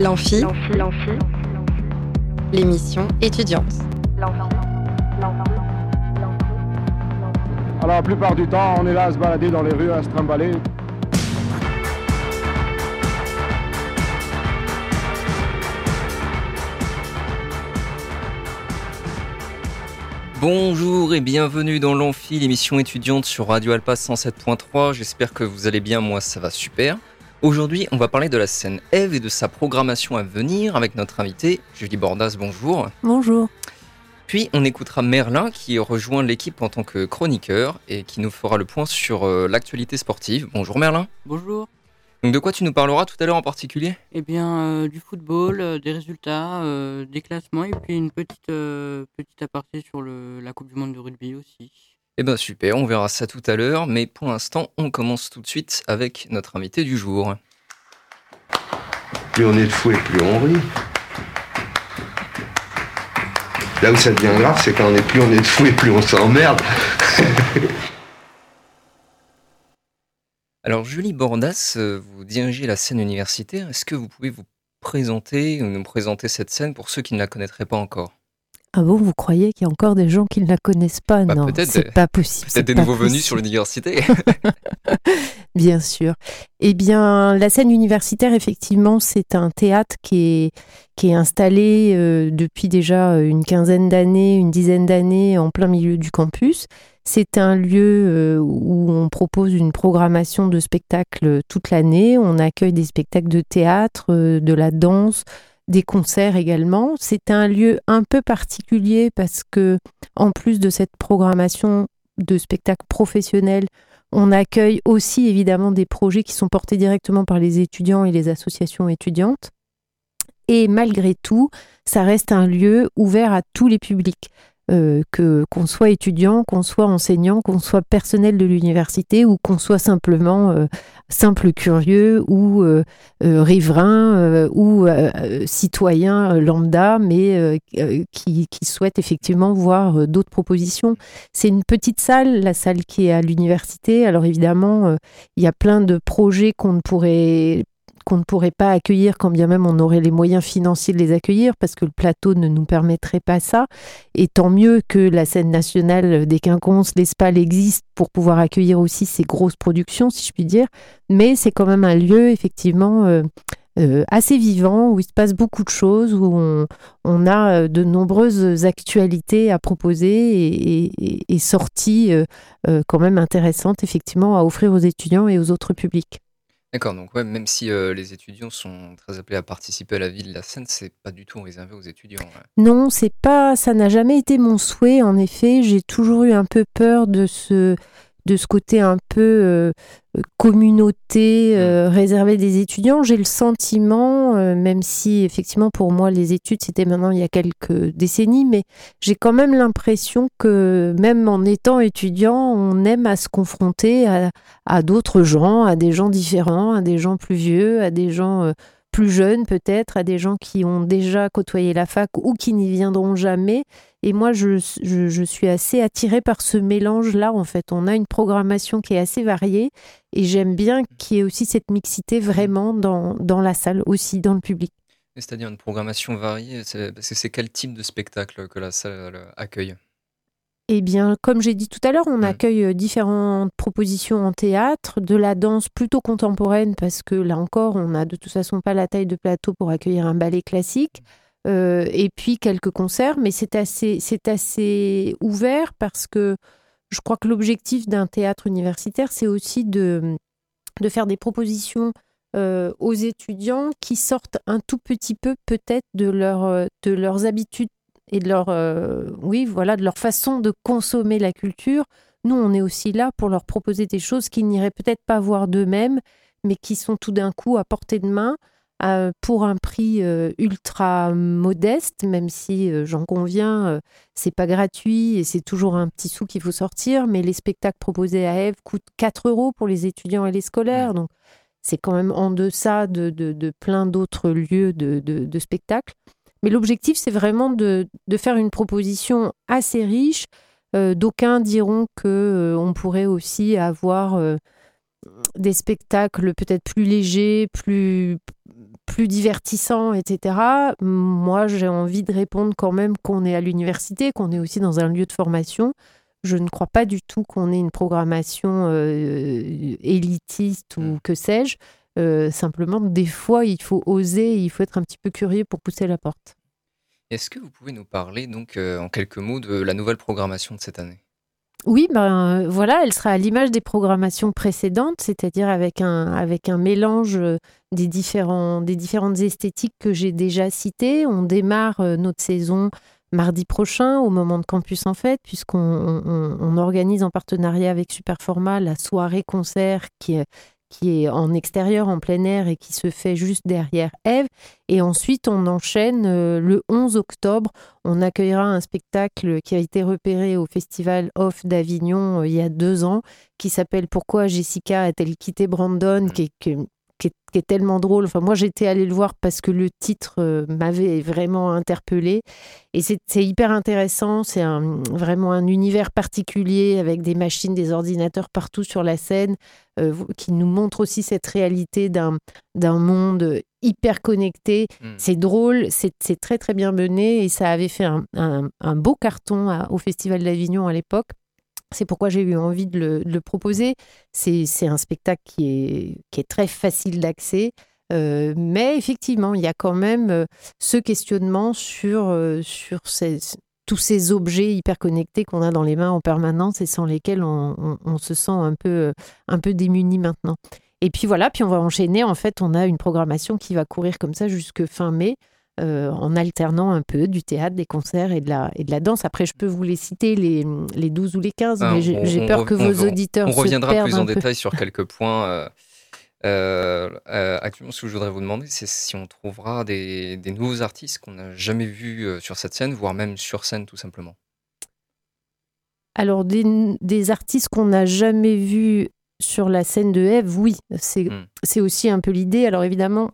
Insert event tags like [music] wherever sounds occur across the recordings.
L'amphi, l'émission étudiante. Alors la plupart du temps, on est là à se balader dans les rues, à se trimballer. Bonjour et bienvenue dans l'Amphi, l'émission étudiante sur Radio Alpa 107.3. J'espère que vous allez bien, moi ça va super. Aujourd'hui, on va parler de la scène Eve et de sa programmation à venir avec notre invité Julie Bordas. Bonjour. Bonjour. Puis on écoutera Merlin qui rejoint l'équipe en tant que chroniqueur et qui nous fera le point sur euh, l'actualité sportive. Bonjour Merlin. Bonjour. Donc de quoi tu nous parleras tout à l'heure en particulier? Eh bien, euh, du football, euh, des résultats, euh, des classements et puis une petite, euh, petite aparté sur le, la Coupe du Monde de rugby aussi. Eh ben super, on verra ça tout à l'heure, mais pour l'instant, on commence tout de suite avec notre invité du jour. Plus on est de fou et plus on rit. Là où ça devient grave, c'est quand on est plus on est de fou et plus on s'emmerde. [laughs] Alors Julie Bordas, euh, vous dirigez la scène universitaire. Est-ce que vous pouvez vous présenter ou nous présenter cette scène pour ceux qui ne la connaîtraient pas encore? Ah bon, vous croyez qu'il y a encore des gens qui ne la connaissent pas? Bah, Non, c'est pas possible. c'est Peut-être des nouveaux venus sur l'université [laughs] Bien sûr. Eh bien, la scène universitaire, effectivement, c'est un théâtre qui est, qui est installé euh, depuis déjà une quinzaine d'années, une dizaine d'années en plein milieu du campus. C'est un lieu euh, où on propose une programmation de spectacles toute l'année. On accueille des spectacles de théâtre, euh, de la danse, des concerts également. C'est un lieu un peu particulier parce que, en plus de cette programmation de spectacles professionnels, on accueille aussi évidemment des projets qui sont portés directement par les étudiants et les associations étudiantes. Et malgré tout, ça reste un lieu ouvert à tous les publics. Euh, que qu'on soit étudiant, qu'on soit enseignant, qu'on soit personnel de l'université ou qu'on soit simplement euh, simple curieux ou euh, riverain ou citoyen lambda, mais qui, qui souhaite effectivement voir d'autres propositions. C'est une petite salle, la salle qui est à l'université. Alors évidemment, il y a plein de projets qu'on ne pourrait qu'on ne pourrait pas accueillir quand bien même on aurait les moyens financiers de les accueillir parce que le plateau ne nous permettrait pas ça. Et tant mieux que la scène nationale des Quinconces, l'Espal existe pour pouvoir accueillir aussi ces grosses productions, si je puis dire. Mais c'est quand même un lieu effectivement euh, euh, assez vivant où il se passe beaucoup de choses, où on, a euh, de nombreuses actualités à proposer et, sorties quand même intéressantes effectivement à offrir aux étudiants et aux autres publics. D'accord, donc ouais, même si les étudiants sont très appelés à participer à la vie de la scène, c'est pas du tout réservé aux étudiants. Non, c'est pas, ça n'a jamais été mon souhait. En effet, j'ai toujours eu un peu peur de ce, de ce côté un peu communauté euh, réservé des étudiants. J'ai le sentiment, euh, même si effectivement pour moi les études c'était maintenant il y a quelques décennies, mais j'ai quand même l'impression que même en étant étudiant, on aime à se confronter à, à d'autres gens, à des gens différents, à des gens plus vieux, à des gens euh, plus jeunes peut-être, à des gens qui ont déjà côtoyé la fac ou qui n'y viendront jamais. Et moi, je, je, je suis assez attirée par ce mélange-là. En fait, on a une programmation qui est assez variée et j'aime bien qu'il y ait aussi cette mixité vraiment dans, dans la salle, aussi dans le public. C'est-à-dire une programmation variée, c'est parce que c'est quel type de spectacle que la salle euh, accueille? Eh bien, comme j'ai dit tout à l'heure, on accueille euh, différentes propositions en théâtre, de la danse plutôt contemporaine, parce que là encore, on n'a de toute façon pas la taille de plateau pour accueillir un ballet classique, euh, et puis quelques concerts, mais c'est assez, c'est assez ouvert parce que je crois que l'objectif d'un théâtre universitaire, c'est aussi de, de faire des propositions euh, aux étudiants qui sortent un tout petit peu peut-être de, leur, de leurs habitudes et de leur, euh, oui, voilà, de leur façon de consommer la culture. Nous, on est aussi là pour leur proposer des choses qu'ils n'iraient peut-être pas voir d'eux-mêmes, mais qui sont tout d'un coup à portée de main euh, pour un prix euh, ultra modeste, même si j'en conviens, c'est pas gratuit et c'est toujours un petit sou qu'il faut sortir. Mais les spectacles proposés à Eve coûtent 4 euros pour les étudiants et les scolaires, donc c'est quand même en deçà de, de, de plein d'autres lieux de, de, de spectacles. Mais l'objectif, c'est vraiment de, de faire une proposition assez riche. Euh, D'aucuns diront que euh, on pourrait aussi avoir euh, des spectacles peut-être plus légers, plus, plus divertissants, etc. Moi, j'ai envie de répondre quand même qu'on est à l'université, qu'on est aussi dans un lieu de formation. Je ne crois pas du tout qu'on ait une programmation euh, élitiste ou Mm. que sais-je. Euh, simplement, des fois, il faut oser, il faut être un petit peu curieux pour pousser la porte. Est-ce que vous pouvez nous parler donc euh, en quelques mots de la nouvelle programmation de cette année? Oui, ben euh, voilà, elle sera à l'image des programmations précédentes, c'est-à-dire avec un, avec un mélange des, différents, des différentes esthétiques que j'ai déjà citées. On démarre notre saison mardi prochain au moment de Campus en Fête, puisqu'on on- on- on organise en partenariat avec Superformat la soirée-concert qui est, qui est en extérieur, en plein air et qui se fait juste derrière Eve. Et ensuite, on enchaîne euh, le 11 octobre on accueillera un spectacle qui a été repéré au Festival Off d'Avignon euh, il y a deux ans, qui s'appelle Pourquoi Jessica a-t-elle quitté Brandon, qui est, qui est- qui est- qui est tellement drôle. Enfin, moi, j'étais allée le voir parce que le titre euh, m'avait vraiment interpellée. Et c'est hyper intéressant. C'est un- vraiment un univers particulier avec des machines, des ordinateurs partout sur la scène, euh, qui nous montre aussi cette réalité d'un monde hyper connecté. Hmm. C'est drôle, c'est c'est très très bien mené et ça avait fait un, un- un beau carton à- au Festival d'Avignon à l'époque. C'est pourquoi j'ai eu envie de le, proposer. C'est un spectacle qui est, très facile d'accès. Euh, mais effectivement, il y a quand même euh, ce questionnement sur, euh, tous ces objets hyper connectés qu'on a dans les mains en permanence et sans lesquels on, se sent un peu, un peu démuni maintenant. Et puis voilà, puis on va enchaîner. En fait, on a une programmation qui va courir comme ça jusque fin mai, euh, en alternant un peu du théâtre, des concerts et de la, et de la danse. Après, je peux vous les citer, les, les 12 ou les 15, Ah, mais j'ai on- on peur que on vos auditeurs On se reviendra perdent plus en peu. détail sur quelques points. euh, euh, euh, actuellement, ce que je voudrais vous demander, c'est si on trouvera des, des nouveaux artistes qu'on n'a jamais vus sur cette scène, voire même sur scène tout simplement. Alors, des, des artistes qu'on n'a jamais vus sur la scène de Eve, oui, c'est Mm. c'est aussi un peu l'idée. Alors, évidemment,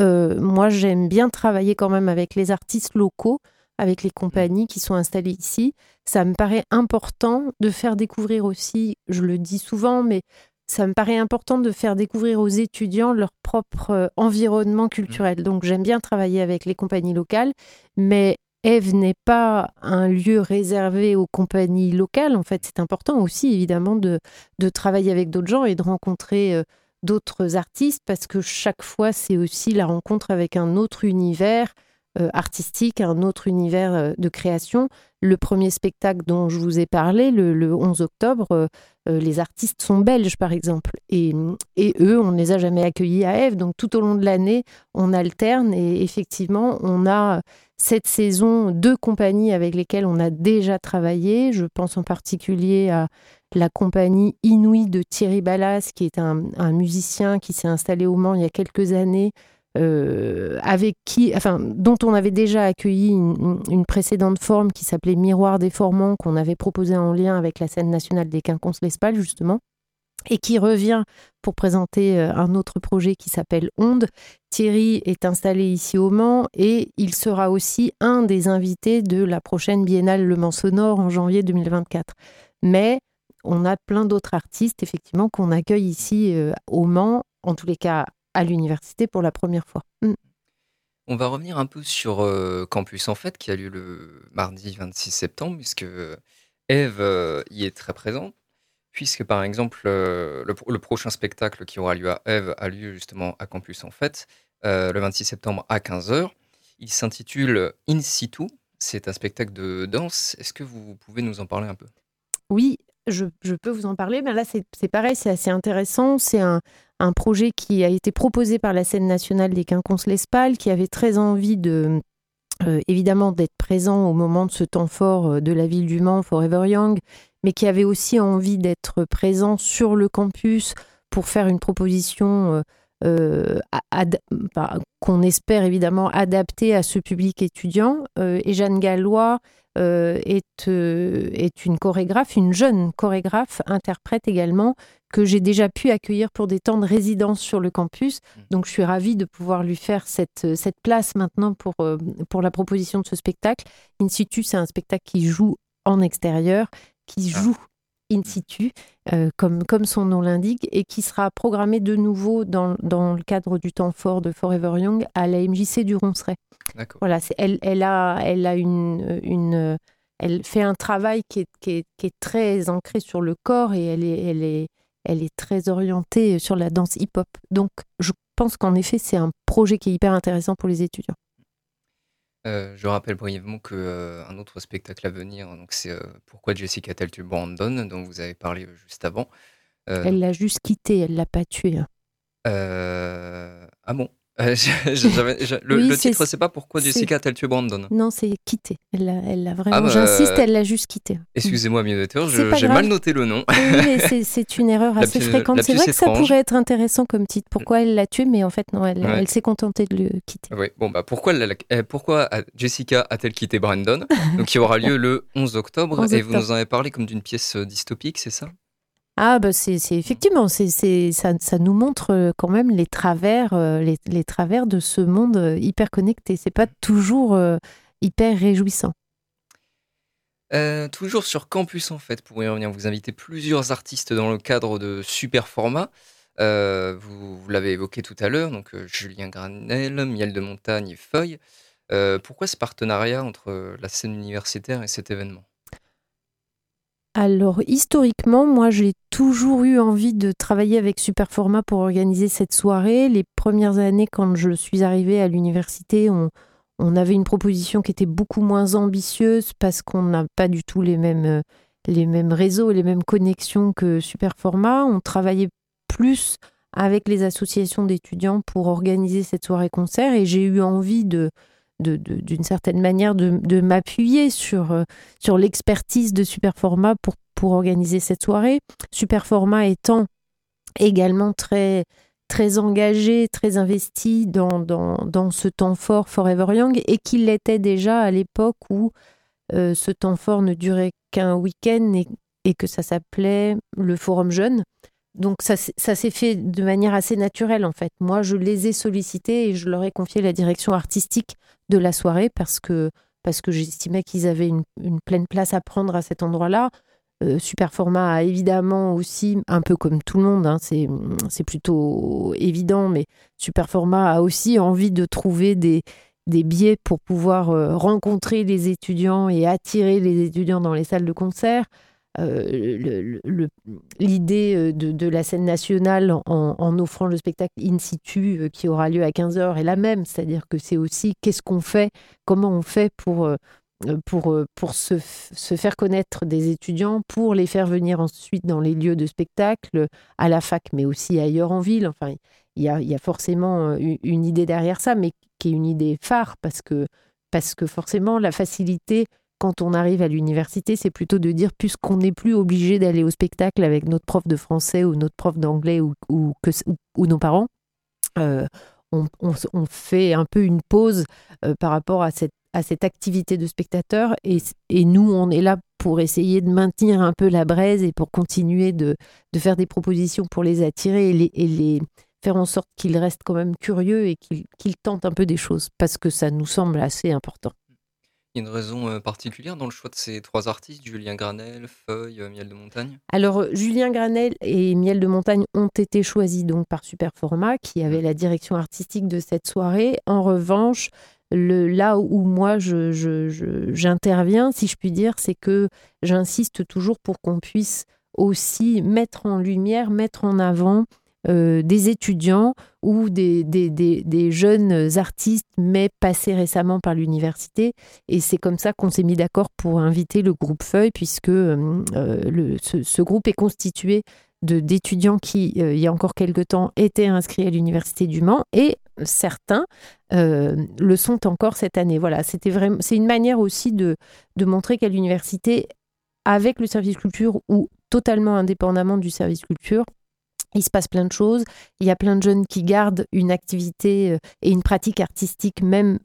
euh, moi, j'aime bien travailler quand même avec les artistes locaux, avec les compagnies qui sont installées ici. Ça me paraît important de faire découvrir aussi, je le dis souvent, mais ça me paraît important de faire découvrir aux étudiants leur propre euh, environnement culturel. Donc, j'aime bien travailler avec les compagnies locales, mais Eve n'est pas un lieu réservé aux compagnies locales. En fait, c'est important aussi, évidemment, de, de travailler avec d'autres gens et de rencontrer euh, d'autres artistes parce que chaque fois, c'est aussi la rencontre avec un autre univers euh, artistique, un autre univers euh, de création. Le premier spectacle dont je vous ai parlé, le, le 11 octobre, euh, les artistes sont belges, par exemple. Et, et eux, on ne les a jamais accueillis à Eve. Donc, tout au long de l'année, on alterne et effectivement, on a cette saison deux compagnies avec lesquelles on a déjà travaillé. Je pense en particulier à la compagnie Inouï de Thierry Ballas, qui est un, musicien qui s'est installé au Mans il y a quelques années, euh, avec qui, enfin, dont on avait déjà accueilli une, précédente forme qui s'appelait Miroir déformant, qu'on avait proposé en lien avec la scène nationale des Quinconces-l'Espal, justement, et qui revient pour présenter euh, un autre projet qui s'appelle Onde. Thierry est installé ici au Mans et il sera aussi un des invités de la prochaine Biennale Le Mans Sonore en janvier 2024. Mais on a plein d'autres artistes, effectivement, qu'on accueille ici euh, au Mans, en tous les cas à l'université pour la première fois. Mm. On va revenir un peu sur euh, Campus en fait, qui a lieu le mardi 26 septembre, puisque Eve y est très présente. Puisque par exemple, euh, le, prochain spectacle qui aura lieu à Eve a lieu justement à Campus en fait, euh, le 26 septembre à 15h. Il s'intitule In situ. C'est un spectacle de danse. Est-ce que vous pouvez nous en parler un peu? Oui, je, peux vous en parler. Mais là, c'est pareil, c'est assez intéressant. C'est un, projet qui a été proposé par la scène nationale des Quinconces-l'Espal, qui avait très envie de, euh, évidemment, d'être présent au moment de ce temps fort euh, de la ville du Mans, Forever Young, mais qui avait aussi envie d'être présent sur le campus pour faire une proposition euh, bah, qu'on espère évidemment adaptée à ce public étudiant. Euh, et Jeanne Gallois euh, est, euh, est une chorégraphe, une jeune chorégraphe, interprète également, que j'ai déjà pu accueillir pour des temps de résidence sur le campus. Donc je suis ravie de pouvoir lui faire cette, cette place maintenant pour, euh, pour la proposition de ce spectacle. In situ, c'est un spectacle qui joue en extérieur, qui Ah. joue in situ, euh, comme, comme son nom l'indique, et qui sera programmée de nouveau dans, dans, le cadre du temps fort de Forever Young à la MJC du Ronceret. Voilà, elle, elle, a, elle a une, une, elle fait un travail qui est, qui, est, qui est, très ancré sur le corps et elle est, elle est, elle est très orientée sur la danse hip-hop. Donc, je pense qu'en effet, c'est un projet qui est hyper intéressant pour les étudiants. Je rappelle brièvement que euh, un autre spectacle à venir, donc c'est Pourquoi Jessica a-t-elle tué Brandon, dont vous avez parlé juste avant. elle l'a juste quitté, elle l'a pas tué. Hein. ah bon? Euh, [laughs] le, titre, c'est pas pourquoi Jessica a-t-elle tué Brandon Non, c'est quitté. Elle l'a vraiment. Ah bah, J'insiste, elle l'a juste quitté. Excusez-moi, mieux j'ai mal noté le nom. Oui, c'est une erreur assez fréquente. C'est vrai que ça pourrait être intéressant comme titre. Pourquoi elle l'a tué, mais en fait, non, elle, elle s'est contentée de le quitter. Oui, bon, bah pourquoi, euh, pourquoi Jessica a-t-elle quitté Brandon? [laughs] Donc, qui aura lieu le 11 octobre. et vous nous en avez parlé comme d'une pièce euh, dystopique, c'est ça? Ah, bah c'est effectivement, ça, ça, nous montre euh, quand même les travers, euh, les, travers de ce monde euh, hyper connecté. C'est pas toujours hyper réjouissant. toujours sur campus en fait, pour y revenir, vous invitez plusieurs artistes dans le cadre de super format. vous, vous l'avez évoqué tout à l'heure, donc Julien Granel, Miel de Montagne et Feuille. pourquoi ce partenariat entre la scène universitaire et cet événement? Alors historiquement, moi j'ai toujours eu envie de travailler avec Superformat pour organiser cette soirée. Les premières années, quand je suis arrivée à l'université, on, avait une proposition qui était beaucoup moins ambitieuse parce qu'on n'a pas du tout les mêmes, euh, réseaux et les mêmes connexions que Superformat. On travaillait plus avec les associations d'étudiants pour organiser cette soirée concert et j'ai eu envie de, d'une certaine manière de, m'appuyer sur, euh, sur l'expertise de Superformat pour, pour organiser cette soirée. Superformat étant également très, très engagé, très investi dans, dans, ce temps fort Forever Young et qu'il l'était déjà à l'époque où euh, ce temps fort ne durait qu'un week-end et, et, que ça s'appelait le Forum Jeune. Donc ça, s'est fait de manière assez naturelle en fait. Moi, je les ai sollicités et je leur ai confié la direction artistique de la soirée parce que, parce que j'estimais qu'ils avaient une, pleine place à prendre à cet endroit-là. Euh, a évidemment aussi, un peu comme tout le monde, hein, c'est plutôt évident, mais Superformat a aussi envie de trouver des, des biais pour pouvoir euh, rencontrer les étudiants et attirer les étudiants dans les salles de concert. Euh, l'idée euh, de, la scène nationale en, offrant le spectacle in situ euh, qui aura lieu à 15h est la même. C'est-à-dire que c'est aussi qu'est-ce qu'on fait, comment on fait pour, pour, pour se, faire connaître des étudiants, pour les faire venir ensuite dans les lieux de spectacle, à la fac, mais aussi ailleurs en ville. Enfin, il y a, y a forcément une idée derrière ça, mais qui est une idée phare parce que, parce que forcément, la facilité quand on arrive à l'université, c'est plutôt de dire, puisqu'on n'est plus obligé d'aller au spectacle avec notre prof de français ou notre prof d'anglais ou, ou, ou, nos parents, euh, on, fait un peu une pause euh, par rapport à cette, à cette activité de spectateur. Et, et, nous, on est là pour essayer de maintenir un peu la braise et pour continuer de, de faire des propositions pour les attirer et les, faire en sorte qu'ils restent quand même curieux et qu'ils tentent un peu des choses, parce que ça nous semble assez important. Il y a une raison euh, particulière dans le choix de ces trois artistes, Julien Granel, Feuille, euh, Miel de Montagne? Alors, Julien Granel et Miel de Montagne ont été choisis donc par Superformat, qui avait mmh. la direction artistique de cette soirée. En revanche, le, là où moi j'interviens, je, si je puis dire, c'est que j'insiste toujours pour qu'on puisse aussi mettre en lumière, mettre en avant euh, des étudiants ou des, jeunes artistes, mais passés récemment par l'université. Et c'est comme ça qu'on s'est mis d'accord pour inviter le groupe Feuille, puisque euh, le, ce, groupe est constitué d'étudiants qui, euh, il y a encore quelque temps, étaient inscrits à l'université du Mans et certains le sont encore cette année. Voilà, c'est une manière aussi de, de montrer qu'à l'université, avec le service culture ou totalement indépendamment du service culture, il se passe plein de choses. Il y a plein de jeunes qui gardent une activité euh, et une pratique artistique même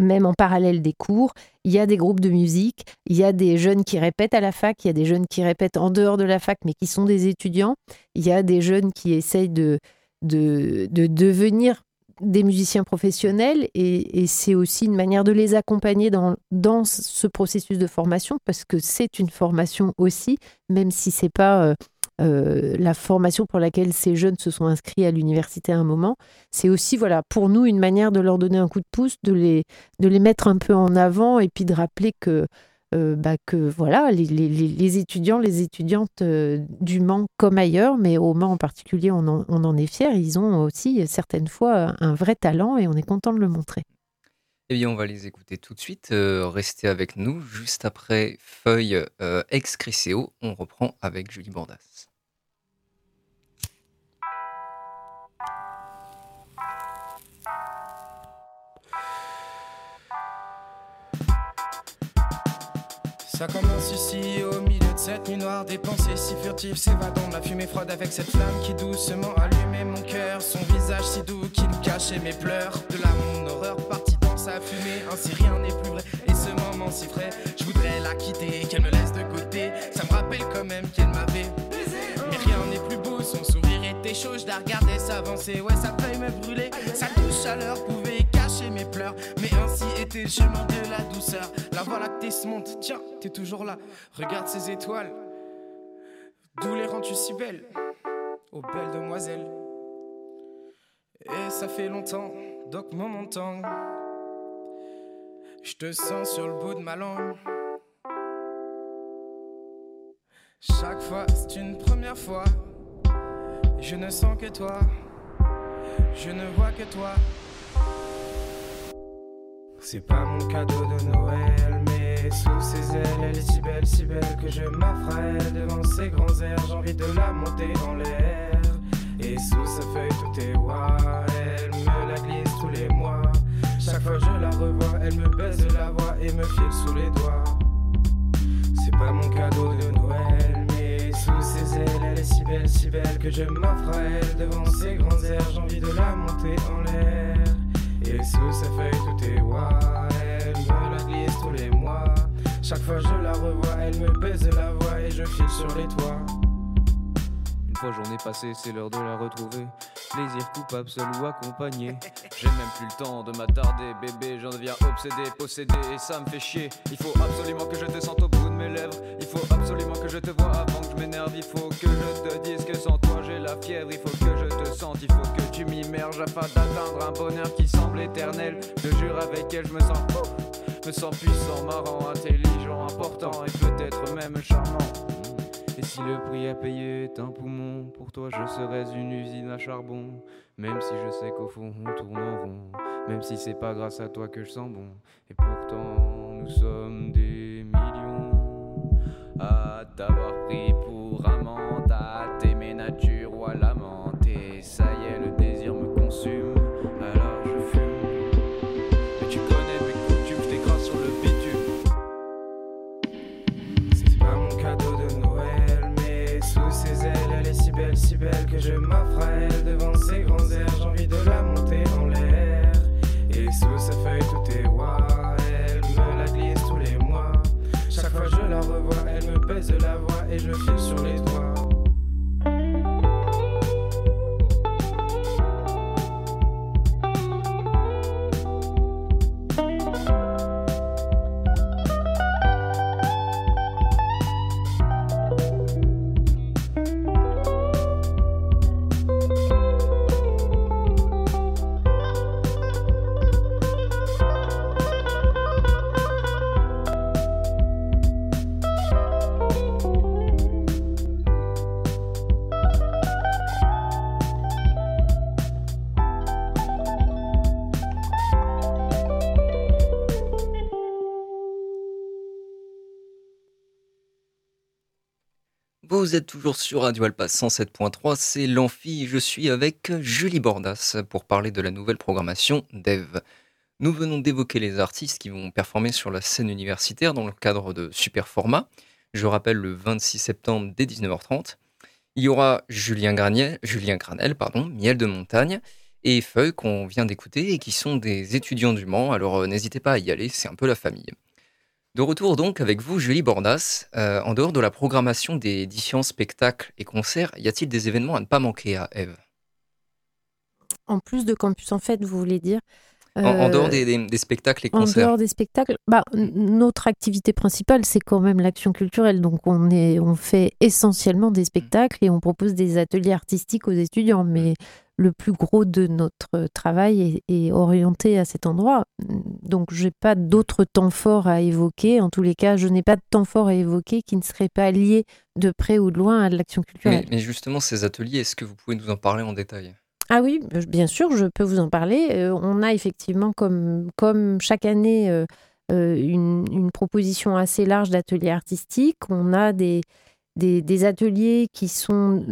même en parallèle des cours. Il y a des groupes de musique, il y a des jeunes qui répètent à la fac, il y a des jeunes qui répètent en dehors de la fac, mais qui sont des étudiants. Il y a des jeunes qui essayent de, de, de devenir des musiciens professionnels et, c'est aussi une manière de les accompagner dans, dans ce processus de formation parce que c'est une formation aussi, même si c'est pas euh, euh, la formation pour laquelle ces jeunes se sont inscrits à l'université à un moment. C'est aussi, voilà, pour nous, une manière de leur donner un coup de pouce, de les, de les mettre un peu en avant et puis de rappeler que euh, bah, que voilà, les, étudiants, les étudiantes euh, du Mans comme ailleurs, mais au Mans en particulier, on en, est fiers. Ils ont aussi certaines fois un vrai talent et on est content de le montrer. Eh bien, on va les écouter tout de suite. Restez avec nous. Juste après Feuille ex Criseo, on reprend avec Julie Bordas. Ça commence ici au milieu de cette nuit noire, des pensées si furtives s'évadant la fumée froide avec cette flamme qui doucement allumait mon cœur. Son visage si doux qu'il cachait mes pleurs. De là mon horreur partie dans sa fumée, ainsi rien n'est plus vrai. Et ce moment si frais, je voudrais la quitter, qu'elle me laisse de côté. Ça me rappelle quand même qu'elle m'avait Mais rien n'est plus beau, son sourire était chaud, je la regardais s'avancer. Ouais, sa feuille me brûlait, sa douce chaleur pouvait cacher mes pleurs. Ainsi était le chemin de la douceur. La voie lactée se monte, tiens t'es toujours là. Regarde ces étoiles, d'où les rends-tu si belles, ô belle demoiselle. Et ça fait longtemps, donc mon montant. Je te sens sur le bout de ma langue. Chaque fois, c'est une première fois. Je ne sens que toi. Je ne vois que toi. C'est pas mon cadeau de Noël, mais sous ses ailes, elle est si belle, si belle que je m'affraie devant ses grands airs. J'ai envie de la monter en l'air. Et sous sa feuille, tout est wa. Elle me la glisse tous les mois. Chaque fois je la revois, elle me baise la voix et me file sous les doigts. C'est pas mon cadeau de Noël, mais sous ses ailes, elle est si belle, si belle que je m'affraie devant ses grands airs. J'ai envie de la monter en l'air. Et sous sa feuille tout est wa Elle me la glisse tous les mois. Chaque fois je la revois. Elle me baise la voix Et je file sur les toits. Une fois journée passée c'est l'heure de la retrouver. Plaisir coupable seul ou accompagné. [laughs] J'ai même plus le temps de m'attarder. Bébé j'en deviens obsédé, possédé. Et ça me fait chier. Il faut absolument que je te sente au bout de mes lèvres. Il faut absolument que je te vois avant m'énerve Il faut que je te dise que sans toi j'ai la fièvre Il faut que je te sente, il faut que tu m'immerges Afin d'atteindre un bonheur qui semble éternel Je jure avec elle je me sens Me sens puissant, marrant, intelligent, important Et peut-être même charmant et si le prix à payer est un poumon, pour toi je serais une usine à charbon. Même si je sais qu'au fond on tourne en rond, même si c'est pas grâce à toi que je sens bon. Et pourtant nous sommes des millions à t'avoir pris belle que je m'affraie devant ses grands airs. J'ai envie de la monter en l'air. Et sous sa feuille, tout est wa. Elle me la glisse tous les mois. Chaque fois je la revois, elle me baise la voix et je file sur les doigts. Vous êtes toujours sur Radio Alpa 107.3, c'est l'Amphi. Je suis avec Julie Bordas pour parler de la nouvelle programmation d'EVE. Nous venons d'évoquer les artistes qui vont performer sur la scène universitaire dans le cadre de Super Format. Je rappelle le 26 septembre dès 19h30. Il y aura Julien, Graniel, Julien Granel, pardon, Miel de Montagne et Feuille qu'on vient d'écouter et qui sont des étudiants du Mans. Alors euh, n'hésitez pas à y aller, c'est un peu la famille. De retour donc avec vous, Julie Bordas. Euh, en dehors de la programmation des différents spectacles et concerts, y a-t-il des événements à ne pas manquer à Eve? En plus de campus, en fait, vous voulez dire? En, en dehors Euh, des, des- des spectacles et En concerts. dehors des spectacles, bah, notre activité principale, c'est quand même l'action culturelle. Donc, on, est, on fait essentiellement des spectacles et on propose des ateliers artistiques aux étudiants. Mais le plus gros de notre travail est, est orienté à cet endroit. Donc, je n'ai pas d'autres temps forts à évoquer. En tous les cas, je n'ai pas de temps fort à évoquer qui ne serait pas lié de près ou de loin à l'action culturelle. Mais, mais justement, ces ateliers, est-ce que vous pouvez nous en parler en détail? Ah oui, euh, bien sûr, je peux vous en parler. Euh, on a effectivement, comme, comme chaque année, euh, euh, une, une proposition assez large d'ateliers artistiques. On a des, des, ateliers qui sont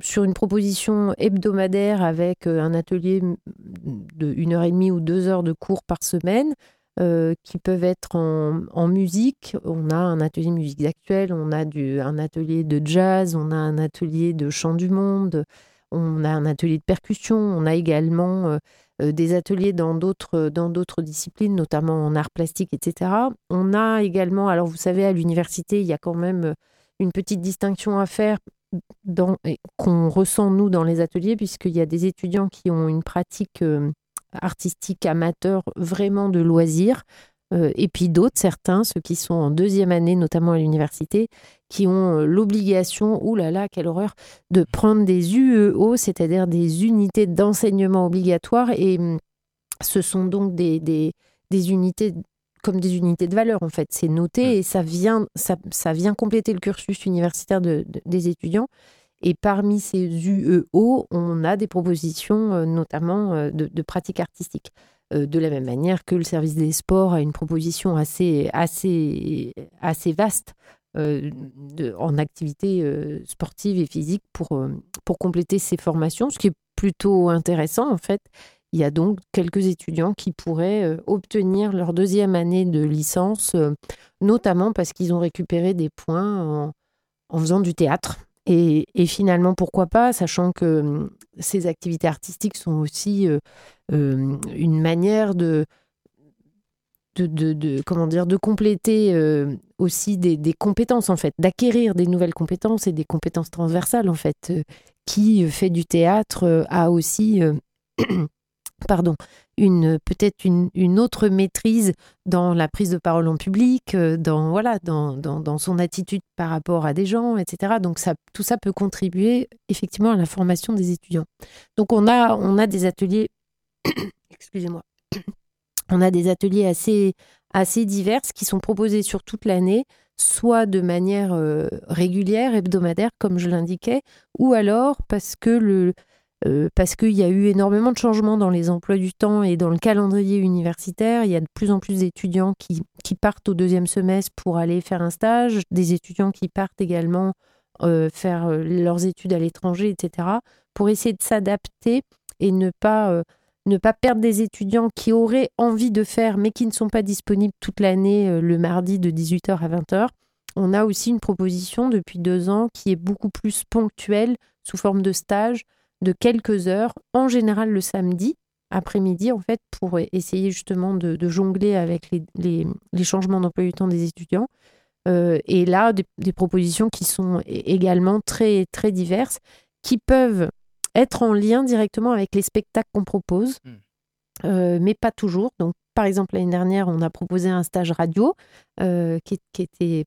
sur une proposition hebdomadaire avec euh, un atelier de une heure et demie ou deux heures de cours par semaine. euh, qui peuvent être en, musique. On a un atelier musique actuelle, on a du, un atelier de jazz, on a un atelier de chant du monde, on a un atelier de percussion, on a également euh, des ateliers dans d'autres dans d'autres disciplines, notamment en art plastique, etc. On a également, alors vous savez, à l'université, il y a quand même une petite distinction à faire qu'on ressent nous dans les ateliers, puisqu'il y a des étudiants qui ont une pratique euh, artistique amateur vraiment de loisirs. euh, et puis d'autres, certains, ceux qui sont en deuxième année, notamment à l'université, qui ont euh, l'obligation, ouh là là, quelle horreur, de prendre des UEO, c'est-à-dire des unités d'enseignement obligatoires. Et hum, ce sont donc des, des, des unités comme des unités de valeur, en fait. C'est noté et ça vient, ça, ça vient compléter le cursus universitaire de- de- des étudiants. Et parmi ces UEO, on a des propositions, euh, notamment euh, de, de pratiques artistiques. Euh, de la même manière que le service des sports a une proposition assez, assez, assez vaste de- en activité euh, sportive et physique pour, pour compléter ces formations, ce qui est plutôt intéressant en fait. Il y a donc quelques étudiants qui pourraient euh, obtenir leur deuxième année de licence, euh, notamment parce qu'ils ont récupéré des points en, faisant du théâtre. Et, finalement, pourquoi pas, sachant que hum, ces activités artistiques sont aussi euh, euh, une manière de, de, comment dire, de compléter aussi des, des compétences, en fait, d'acquérir des nouvelles compétences et des compétences transversales, en fait. Qui fait du théâtre a aussi, [clears throat] pardon, une peut-être une, une autre maîtrise dans la prise de parole en public, euh, dans voilà, dans, dans, dans son attitude par rapport à des gens, etc. Donc ça, tout ça peut contribuer effectivement à la formation des étudiants. Donc on a on a des ateliers, [coughs] excusez-moi, [coughs] on a des ateliers assez assez divers qui sont proposés sur toute l'année, soit de manière euh, régulière, hebdomadaire, comme je l'indiquais, ou alors parce que le euh, parce qu'il y a eu énormément de changements dans les emplois du temps et dans le calendrier universitaire. Il y a de plus en plus d'étudiants qui, qui partent au deuxième semestre pour aller faire un stage, des étudiants qui partent également euh, faire euh, leurs études à l'étranger, etc., pour essayer de s'adapter et ne pas, ne pas perdre des étudiants qui auraient envie de faire, mais qui ne sont pas disponibles toute l'année, le mardi de 18h à 20h. On a aussi une proposition depuis deux ans qui est beaucoup plus ponctuelle, sous forme de stage, de quelques heures, en général le samedi après-midi, en fait, pour essayer justement de, de jongler avec les, les- les changements d'emploi du temps des étudiants. Euh, et là, des, des propositions qui sont également très, très diverses, qui peuvent être en lien directement avec les spectacles qu'on propose, Mm. euh, mais pas toujours. Donc, par exemple, l'année dernière, on a proposé un stage radio euh, qui, qui était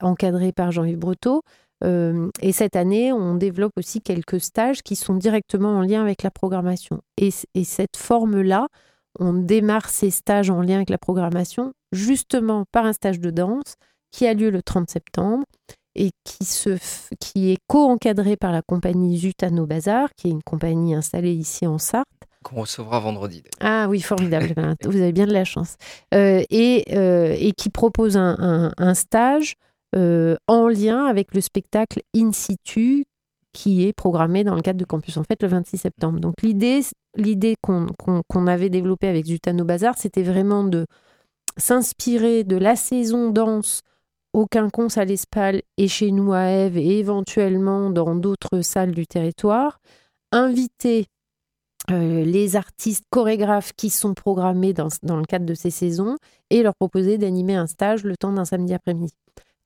encadré par Jean-Yves Breteau. Euh, et cette année, on développe aussi quelques stages qui sont directement en lien avec la programmation. Et, cette forme-là, on démarre ces stages en lien avec la programmation justement par un stage de danse qui a lieu le 30 septembre et qui, se qui est co-encadré par la compagnie Zutano Bazar, qui est une compagnie installée ici en Sarthe. Qu'on recevra vendredi. Ah oui, formidable. [laughs] Vous avez bien de la chance. Euh, et, euh, et qui propose un, un- un stage euh, en lien avec le spectacle In situ qui est programmé dans le cadre de Campus en fait le 26 septembre. Donc l'idée, l'idée qu'on avait développée avec Zutano Bazar, c'était vraiment de s'inspirer de la saison danse au Quinconce à l'Espal et chez nous à Ève et éventuellement dans d'autres salles du territoire, inviter euh, les artistes chorégraphes qui sont programmés dans, dans le cadre de ces saisons et leur proposer d'animer un stage le temps d'un samedi après-midi.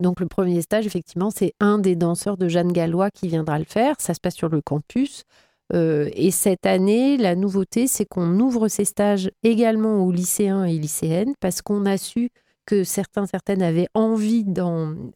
Donc le premier stage, effectivement, c'est un des danseurs de Jeanne Gallois qui viendra le faire. Ça se passe sur le campus. Euh, et cette année, la nouveauté, c'est qu'on ouvre ces stages également aux lycéens et lycéennes parce qu'on a su que certains, certaines avaient envie de,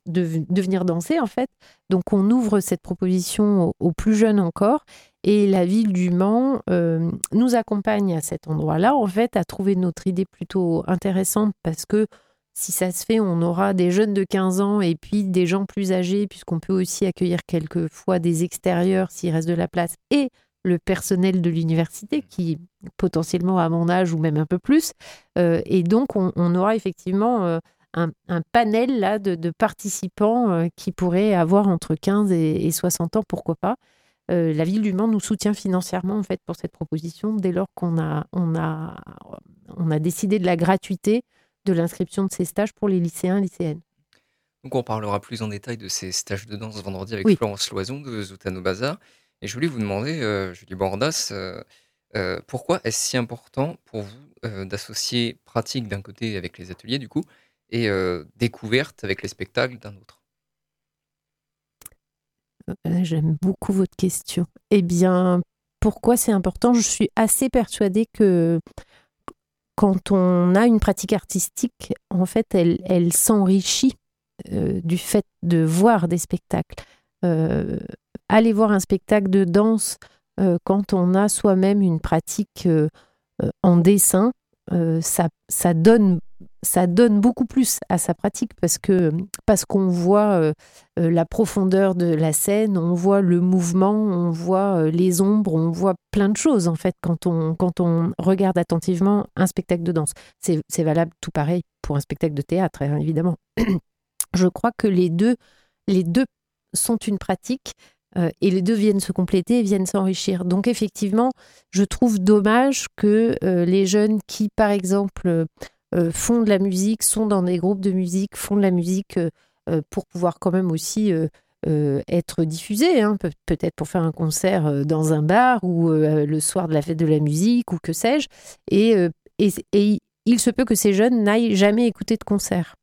venir danser, en fait. Donc, on ouvre cette proposition aux, plus jeunes encore. Et la ville du Mans euh, nous accompagne à cet endroit-là, en fait, à trouver notre idée plutôt intéressante parce que si ça se fait, on aura des jeunes de 15 ans et puis des gens plus âgés, puisqu'on peut aussi accueillir quelquefois des extérieurs s'il reste de la place, et le personnel de l'université qui potentiellement à mon âge ou même un peu plus. Euh, et donc, on, aura effectivement euh, un, panel là de, participants euh, qui pourraient avoir entre 15 et, 60 ans, pourquoi pas. la ville du Mans nous soutient financièrement en fait pour cette proposition dès lors qu'on a, décidé de la gratuité de l'inscription de ces stages pour les lycéens et lycéennes. Donc on parlera plus en détail de ces stages de danse vendredi avec Florence Loison de Zoutano Bazar. Et je voulais vous demander, euh, Julie Bordas, euh, euh, pourquoi est-ce si important pour vous d'associer pratique d'un côté avec les ateliers du coup et découverte avec les spectacles d'un autre? J'aime beaucoup votre question. Eh bien, pourquoi c'est important? Je suis assez persuadée que quand on a une pratique artistique, en fait, elle, s'enrichit du fait de voir des spectacles. Aller voir un spectacle de danse euh, quand on a soi-même une pratique euh, euh, en dessin, ça, ça, donne, ça donne beaucoup plus à sa pratique parce que parce qu'on voit la profondeur de la scène, on voit le mouvement, on voit les ombres, on voit plein de choses en fait quand on, quand on regarde attentivement un spectacle de danse. C'est valable tout pareil pour un spectacle de théâtre, hein, évidemment. [clears throat] Je crois que les deux, les deux sont une pratique euh, et les deux viennent se compléter et viennent s'enrichir. Donc effectivement, je trouve dommage que euh, les jeunes qui, par exemple, euh, font de la musique, sont dans des groupes de musique, font de la musique pour pouvoir quand même aussi être diffusés, hein, peut-être pour faire un concert dans un bar ou le soir de la fête de la musique ou que sais-je. Et, et, et il se peut que ces jeunes n'aillent jamais écouter de concert.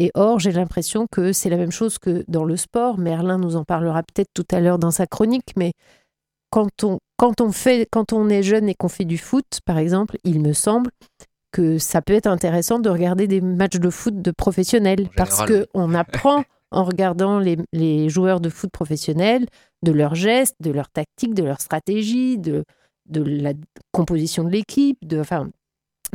Et or, j'ai l'impression que c'est la même chose que dans le sport. Merlin nous en parlera peut-être tout à l'heure dans sa chronique, mais quand on, quand on, fait, quand on est jeune et qu'on fait du foot, par exemple, il me semble que ça peut être intéressant de regarder des matchs de foot de professionnels, parce qu'on apprend [laughs] en regardant les, les, joueurs de foot professionnels, de leurs gestes, de leurs tactiques, de leur stratégie, de, de la composition de l'équipe, de, enfin,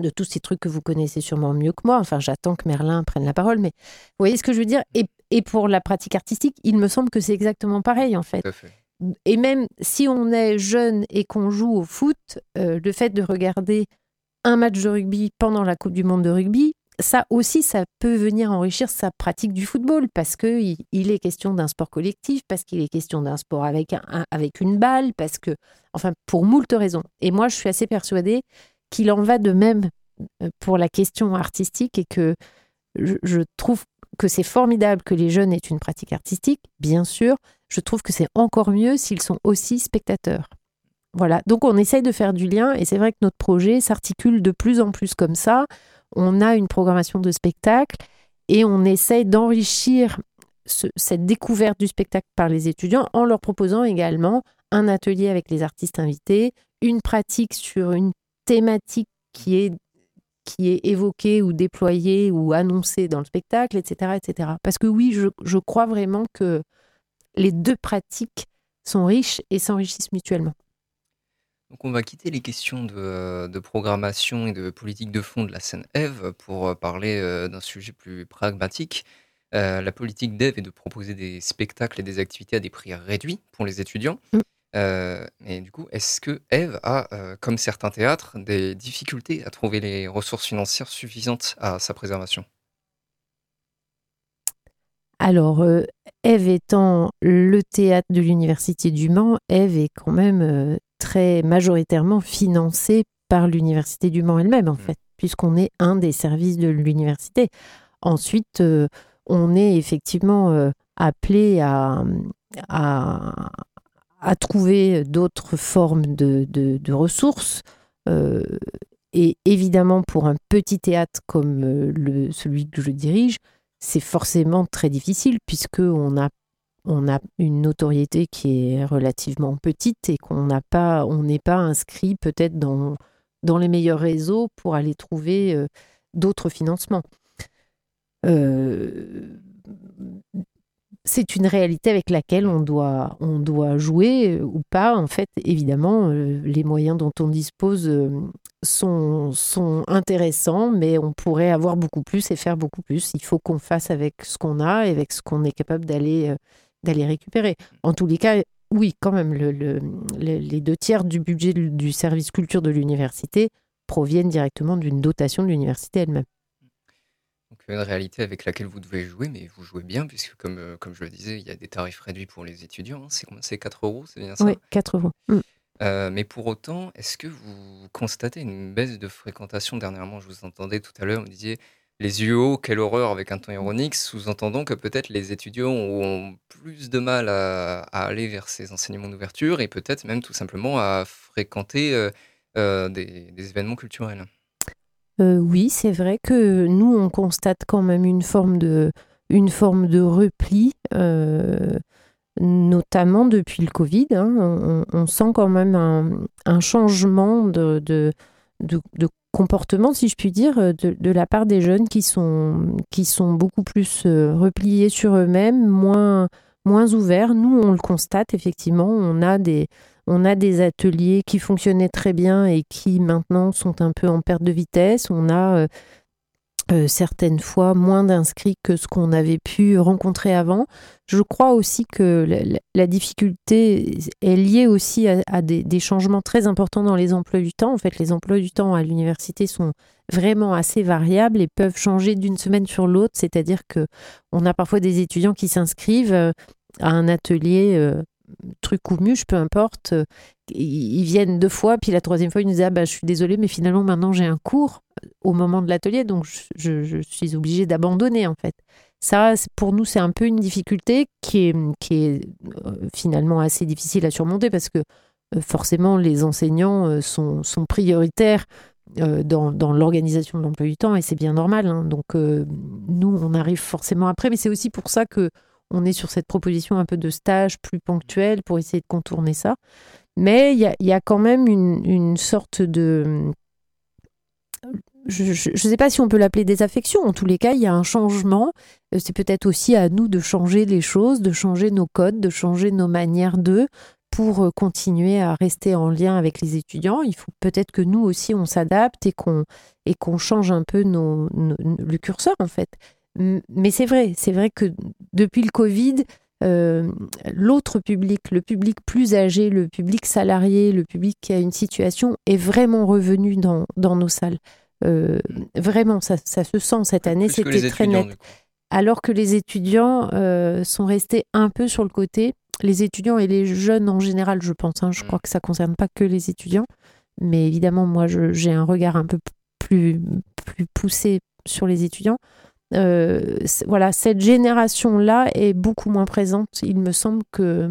de tous ces trucs que vous connaissez sûrement mieux que moi. Enfin, j'attends que Merlin prenne la parole, mais vous voyez ce que je veux dire? Et, pour la pratique artistique, il me semble que c'est exactement pareil en fait. Et même si on est jeune et qu'on joue au foot, euh, le fait de regarder un match de rugby pendant la Coupe du Monde de rugby, ça aussi, ça peut venir enrichir sa pratique du football parce que il, est question d'un sport collectif, parce qu'il est question d'un sport avec, un, avec une balle, parce que, enfin, pour moult raisons. Et moi, je suis assez persuadée qu'il en va de même euh, pour la question artistique et que je, trouve que c'est formidable que les jeunes aient une pratique artistique, bien sûr. Je trouve que c'est encore mieux s'ils sont aussi spectateurs. Voilà, donc on essaye de faire du lien et c'est vrai que notre projet s'articule de plus en plus comme ça. On a une programmation de spectacle et on essaye d'enrichir cette découverte du spectacle par les étudiants en leur proposant également un atelier avec les artistes invités, une pratique sur une thématique qui est qui est évoquée ou déployée ou annoncée dans le spectacle, etc. etc. Parce que oui, je, je crois vraiment que les deux pratiques sont riches et s'enrichissent mutuellement. Donc on va quitter les questions de, de, programmation et de politique de fond de la scène Eve pour parler euh, d'un sujet plus pragmatique. Euh, la politique d'Eve est de proposer des spectacles et des activités à des prix réduits pour les étudiants. Mm. Euh, et du coup, est-ce que Eve a, euh, comme certains théâtres, des difficultés à trouver les ressources financières suffisantes à sa préservation? Alors, euh, Eve étant le théâtre de l'Université du Mans, Eve est quand même très majoritairement financée par l'Université du Mans elle-même, en mmh. fait, puisqu'on est un des services de l'université. Ensuite, on est effectivement appelé à, à trouver d'autres formes de, de, ressources. Euh, et évidemment, pour un petit théâtre comme euh, le, celui que je dirige, c'est forcément très difficile puisqu'on a on a une notoriété qui est relativement petite et qu'on n'a pas, on n'est pas inscrit peut-être dans, dans les meilleurs réseaux pour aller trouver euh, d'autres financements. C'est une réalité avec laquelle on doit, on doit jouer ou pas. En fait, évidemment, les moyens dont on dispose sont, sont intéressants, mais on pourrait avoir beaucoup plus et faire beaucoup plus. Il faut qu'on fasse avec ce qu'on a et avec ce qu'on est capable d'aller d'aller récupérer. En tous les cas, oui, quand même, le, les deux tiers du budget du service culture de l'université proviennent directement d'une dotation de l'université elle-même. Donc une réalité avec laquelle vous devez jouer, mais vous jouez bien, puisque comme, euh, comme je le disais, il y a des tarifs réduits pour les étudiants. Hein. C'est C'est 4 euros, c'est bien ça? Oui, 4 euros. Mm. Euh, mais pour autant, est-ce que vous constatez une baisse de fréquentation? Dernièrement, je vous entendais tout à l'heure, vous disiez les UO, quelle horreur avec un ton ironique, sous-entendant que peut-être les étudiants ont plus de mal à, aller vers ces enseignements d'ouverture et peut-être même tout simplement à fréquenter euh, euh, des, événements culturels. Euh, oui, c'est vrai que nous, on constate quand même une forme de, repli, notamment depuis le Covid. Hein. On, sent quand même un, changement de, comportement, si je puis dire, euh, de, la part des jeunes qui sont, beaucoup plus euh, repliés sur eux-mêmes, moins ouverts. Nous, on le constate effectivement, on a des, on a des ateliers qui fonctionnaient très bien et qui maintenant sont un peu en perte de vitesse. On a euh, euh, certaines fois moins d'inscrits que ce qu'on avait pu rencontrer avant. Je crois aussi que la, difficulté est liée aussi à, des, changements très importants dans les emplois du temps. En fait, les emplois du temps à l'université sont vraiment assez variables et peuvent changer d'une semaine sur l'autre. C'est-à-dire que on a parfois des étudiants qui s'inscrivent euh, à un atelier truc ou muche, peu importe. Ils viennent deux fois, puis la troisième fois, ils nous disent ah, bah, Je suis désolé, mais finalement, maintenant, j'ai un cours au moment de l'atelier, donc je, suis obligée d'abandonner, en fait. Ça, pour nous, c'est un peu une difficulté qui est, euh, finalement assez difficile à surmonter parce que euh, forcément, les enseignants euh, sont, prioritaires dans, dans l'organisation de l'emploi du temps et c'est bien normal. Hein. Donc, nous, on arrive forcément après, mais c'est aussi pour ça que on est sur cette proposition un peu de stage plus ponctuel pour essayer de contourner ça. Mais il y a, quand même une, sorte de... Je ne sais pas si on peut l'appeler désaffection. En tous les cas, il y a un changement. Euh, c'est peut-être aussi à nous de changer les choses, de changer nos codes, de changer nos manières de pour euh, continuer à rester en lien avec les étudiants. Il faut peut-être que nous aussi on s'adapte et qu'on et qu'on change un peu nos, le curseur en fait. Mais c'est vrai, c'est vrai que depuis le Covid, euh, l'autre public, le public plus âgé, le public salarié, le public qui a une situation est vraiment revenu dans, dans nos salles. Euh, vraiment, ça, ça, se sent cette année, c'était très net. Alors que les étudiants euh, sont restés un peu sur le côté. Les étudiants et les jeunes en général, je pense. Hein, je mm. crois que ça ne concerne pas que les étudiants. Mais évidemment, moi, j'ai un regard un peu plus, plus poussé sur les étudiants. Euh, voilà, cette génération-là est beaucoup moins présente, il me semble, que,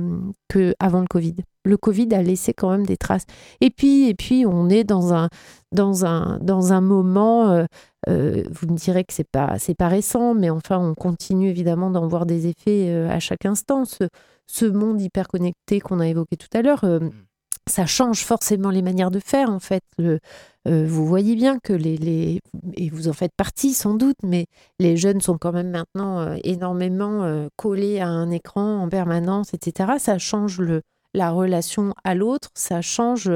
que avant le Covid. Le Covid a laissé quand même des traces. Et puis, et puis on est dans un, dans un, dans un moment, euh, euh, vous me direz que c'est pas, c'est pas récent, mais enfin, on continue évidemment d'en voir des effets à chaque instant. Ce, ce monde hyper connecté qu'on a évoqué tout à l'heure, mm. Ça change forcément les manières de faire, en fait. Euh, vous voyez bien que les, et vous en faites partie sans doute, mais les jeunes sont quand même maintenant euh, énormément euh, collés à un écran en permanence, etc. Ça change le, la relation à l'autre, ça change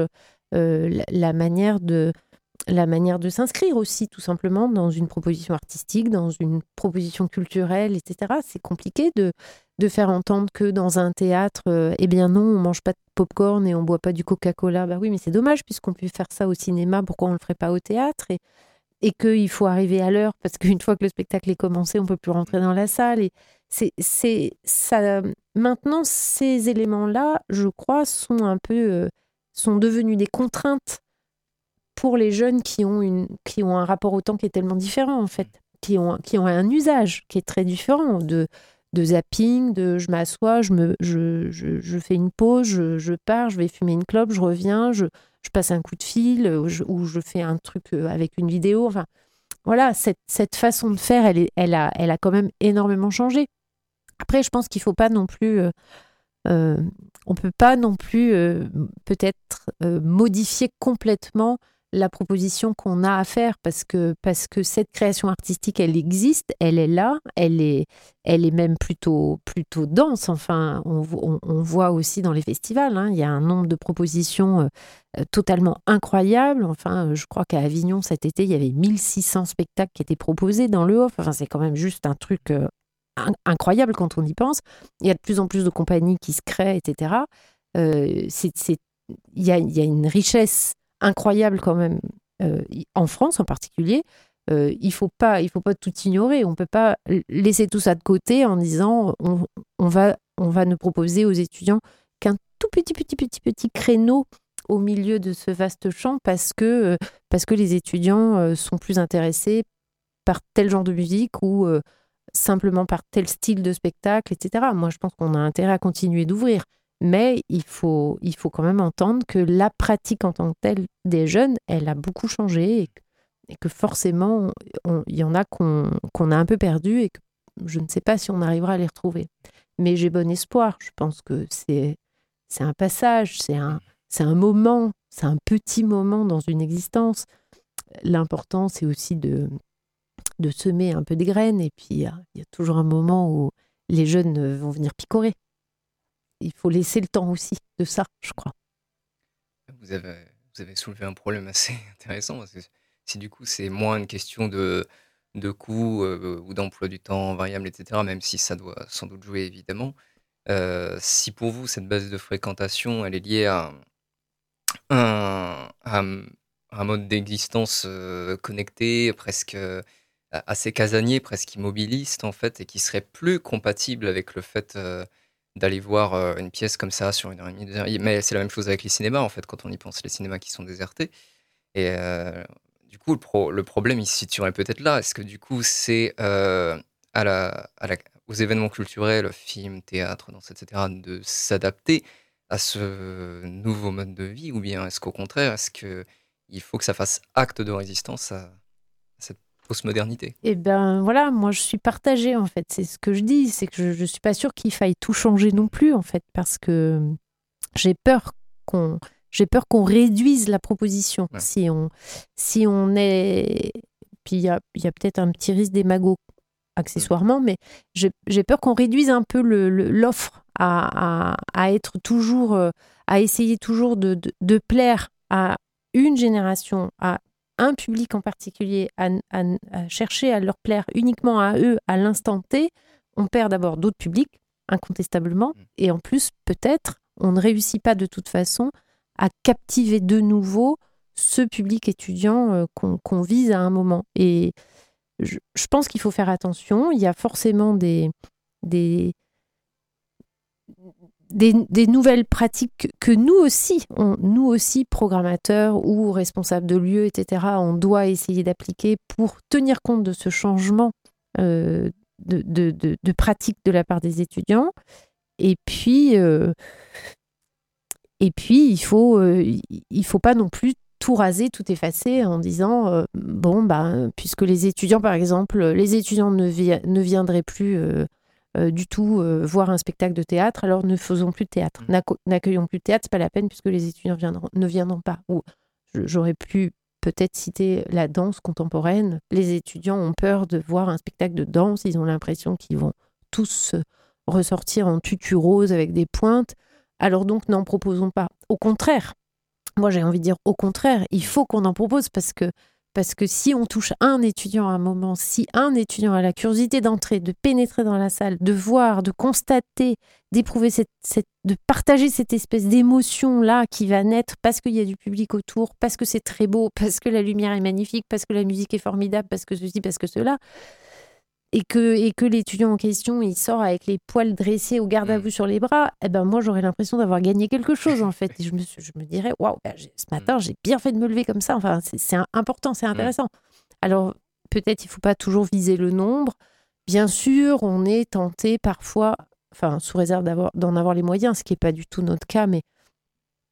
la, manière de la manière de s'inscrire aussi, tout simplement, dans une proposition artistique, dans une proposition culturelle, etc. C'est compliqué de, de faire entendre que dans un théâtre, euh, eh bien non, on mange pas de popcorn et on boit pas du Coca-Cola. Bah oui, mais c'est dommage puisqu'on peut faire ça au cinéma, pourquoi on le ferait pas au théâtre et, et qu'il faut arriver à l'heure parce qu'une [laughs] fois que le spectacle est commencé, on peut plus rentrer dans la salle. Et c'est, c'est ça. Maintenant, ces éléments-là, je crois, sont un peu euh, sont devenus des contraintes pour les jeunes qui ont une qui ont un rapport au temps qui est tellement différent en fait, qui ont qui ont un usage qui est très différent de de zapping, de je m'assois, je, me, je, je, fais une pause, je, pars, je vais fumer une clope, je reviens, je, passe un coup de fil ou je, fais un truc euh, avec une vidéo. Enfin, voilà, cette, cette façon de faire, elle, est, elle, a, elle a quand même énormément changé. Après, je pense qu'il faut pas non plus. euh, euh, on peut pas non plus peut-être modifier complètement la proposition qu'on a à faire parce que parce que cette création artistique elle existe elle est là elle est elle est même plutôt plutôt dense. Enfin on, vo- on- on voit aussi dans les festivals hein, il y a un nombre de propositions euh, euh, totalement incroyables enfin euh, je crois qu'à Avignon cet été il y avait 1600 spectacles qui étaient proposés dans le off enfin c'est quand même juste un truc in- incroyable quand on y pense. Il y a de plus en plus de compagnies qui se créent etc c'est il y a une richesse incroyable quand même euh, en France en particulier. Euh, il faut pas, il faut pas tout ignorer. On peut pas laisser tout ça de côté en disant on, va, on va ne proposer aux étudiants qu'un tout petit, petit, petit, petit créneau au milieu de ce vaste champ parce que, euh, parce que les étudiants sont plus intéressés par tel genre de musique ou simplement par tel style de spectacle, etc. Moi, je pense qu'on a intérêt à continuer d'ouvrir. Mais il faut, il faut quand même entendre que la pratique en tant que telle des jeunes, elle a beaucoup changé et, que- forcément, il y en a qu'on a un peu perdu et que je ne sais pas si on arrivera à les retrouver. Mais j'ai bon espoir. Je pense que c'est un passage, c'est un, un moment, c'est un petit moment dans une existence. L'important, c'est aussi de, de semer un peu des graines et puis il y a toujours un moment où les jeunes vont venir picorer il faut laisser le temps aussi de ça, je crois. Vous avez, soulevé un problème assez [laughs] intéressant. Si du coup c'est moins une question de, coût euh, ou d'emploi du temps variable, etc., même si ça doit sans doute jouer évidemment, euh, si pour vous cette base de fréquentation elle est liée à un, mode d'existence euh, connecté, presque assez casanier, presque immobiliste en fait, et qui serait plus compatible avec le fait d'aller voir euh, une pièce comme ça sur une heure et demie. Mais c'est la même chose avec les cinémas, en fait, quand on y pense, les cinémas qui sont désertés. Et euh, du coup, le, pro- le problème, il se situerait peut-être là. Est-ce que du coup, c'est euh, à la, aux événements culturels, films, théâtre, danse, etc., de s'adapter à ce nouveau mode de vie? Ou bien est-ce qu'au contraire, est-ce qu'il faut que ça fasse acte de résistance à, postmodernité Et ben voilà, moi je suis partagée en fait. C'est ce que je dis, c'est que je, je suis pas sûre qu'il faille tout changer non plus en fait, parce que j'ai peur qu'on j'ai peur qu'on réduise la proposition Ouais. si on si on est puis il y a, y a peut-être un petit risque d'émago accessoirement, mais j'ai peur qu'on réduise un peu l'offre à, à, à être toujours euh, à essayer toujours de, de, de plaire à une génération, à un public en particulier, à, à- à chercher à leur plaire uniquement à eux à l'instant T, on perd d'abord d'autres publics, incontestablement, Mm. et en plus, peut-être, on ne réussit pas de toute façon à captiver de nouveau ce public étudiant euh, qu'on qu'on vise à un moment. Et je, je pense qu'il faut faire attention. Il y a forcément des, des, des, nouvelles pratiques que, nous aussi, nous aussi, programmateurs ou responsables de lieux, etc., on doit essayer d'appliquer pour tenir compte de ce changement euh, de, de, de, pratique de la part des étudiants. Et puis, euh, et puis il faut, euh, faut pas non plus tout raser, tout effacer en disant bon bah puisque les étudiants par exemple, les étudiants ne, ne viendraient plus euh, du tout euh, voir un spectacle de théâtre, alors ne faisons plus de théâtre, Mm. N'accueillons plus de théâtre, c'est pas la peine puisque les étudiants viendront, ne viendront pas. Ou j'aurais pu peut-être citer la danse contemporaine. Les étudiants ont peur de voir un spectacle de danse, ils ont l'impression qu'ils vont tous ressortir en tutu rose avec des pointes. Alors donc n'en proposons pas. Au contraire, moi j'ai envie de dire au contraire, il faut qu'on en propose parce que parce que si on touche un étudiant à un moment, si un étudiant a la curiosité d'entrer, de pénétrer dans la salle, de voir, de constater, d'éprouver cette, cette- de partager cette espèce d'émotion là qui va naître parce qu'il y a du public autour, parce que c'est très beau, parce que la lumière est magnifique, parce que la musique est formidable, parce que ceci, parce que cela, et que, et que l'étudiant en question, il sort avec les poils dressés au garde à Mm. vue sur les bras, eh ben moi j'aurais l'impression d'avoir gagné quelque chose en fait. Et je me, je me dirais, waouh, ben, ce matin j'ai bien fait de me lever comme ça. Enfin, c'est important, c'est intéressant. Alors peut-être il faut pas toujours viser le nombre. Bien sûr, on est tenté parfois, enfin sous réserve d'en avoir les moyens, ce qui n'est pas du tout notre cas, mais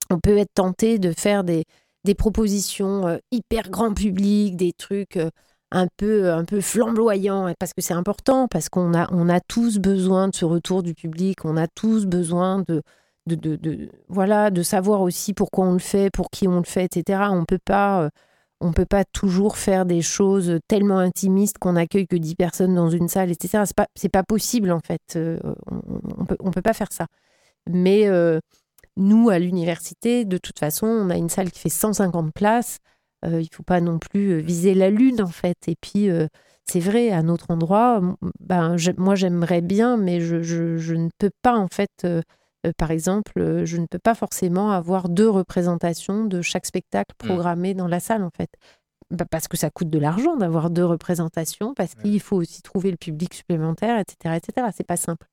on peut être tenté de faire des, des propositions euh, hyper grand public, des trucs euh, un peu, un peu flamboyant, parce que c'est important, parce qu'on a, on a tous besoin de ce retour du public, on a tous besoin de, de, de, voilà, de savoir aussi pourquoi on le fait, pour qui on le fait, etc. On peut pas, euh, on peut pas toujours faire des choses tellement intimistes qu'on accueille que 10 personnes dans une salle, etc. C'est pas, pas possible en fait. Euh, on, peut, on peut pas faire ça. Mais euh, nous, à l'université, de toute façon, on a une salle qui fait 150 places. Il faut pas non plus viser la lune en fait. Et puis c'est vrai, à notre endroit, ben, moi j'aimerais bien, mais je, je, je, ne peux pas en fait euh, par exemple, euh, je ne peux pas forcément avoir deux représentations de chaque spectacle mmh. programmé dans la salle, en fait. Bah, parce que ça coûte de l'argent d'avoir deux représentations, parce qu'il faut aussi trouver le public supplémentaire, etc. etc. C'est pas simple.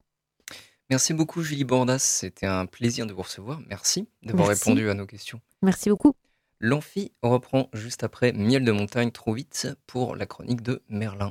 Merci beaucoup, Julie Bordas. C'était un plaisir de vous recevoir. Merci d'avoir répondu à nos questions. Merci beaucoup. L'amphi reprend juste après Miel de montagne trop vite pour la chronique de Merlin.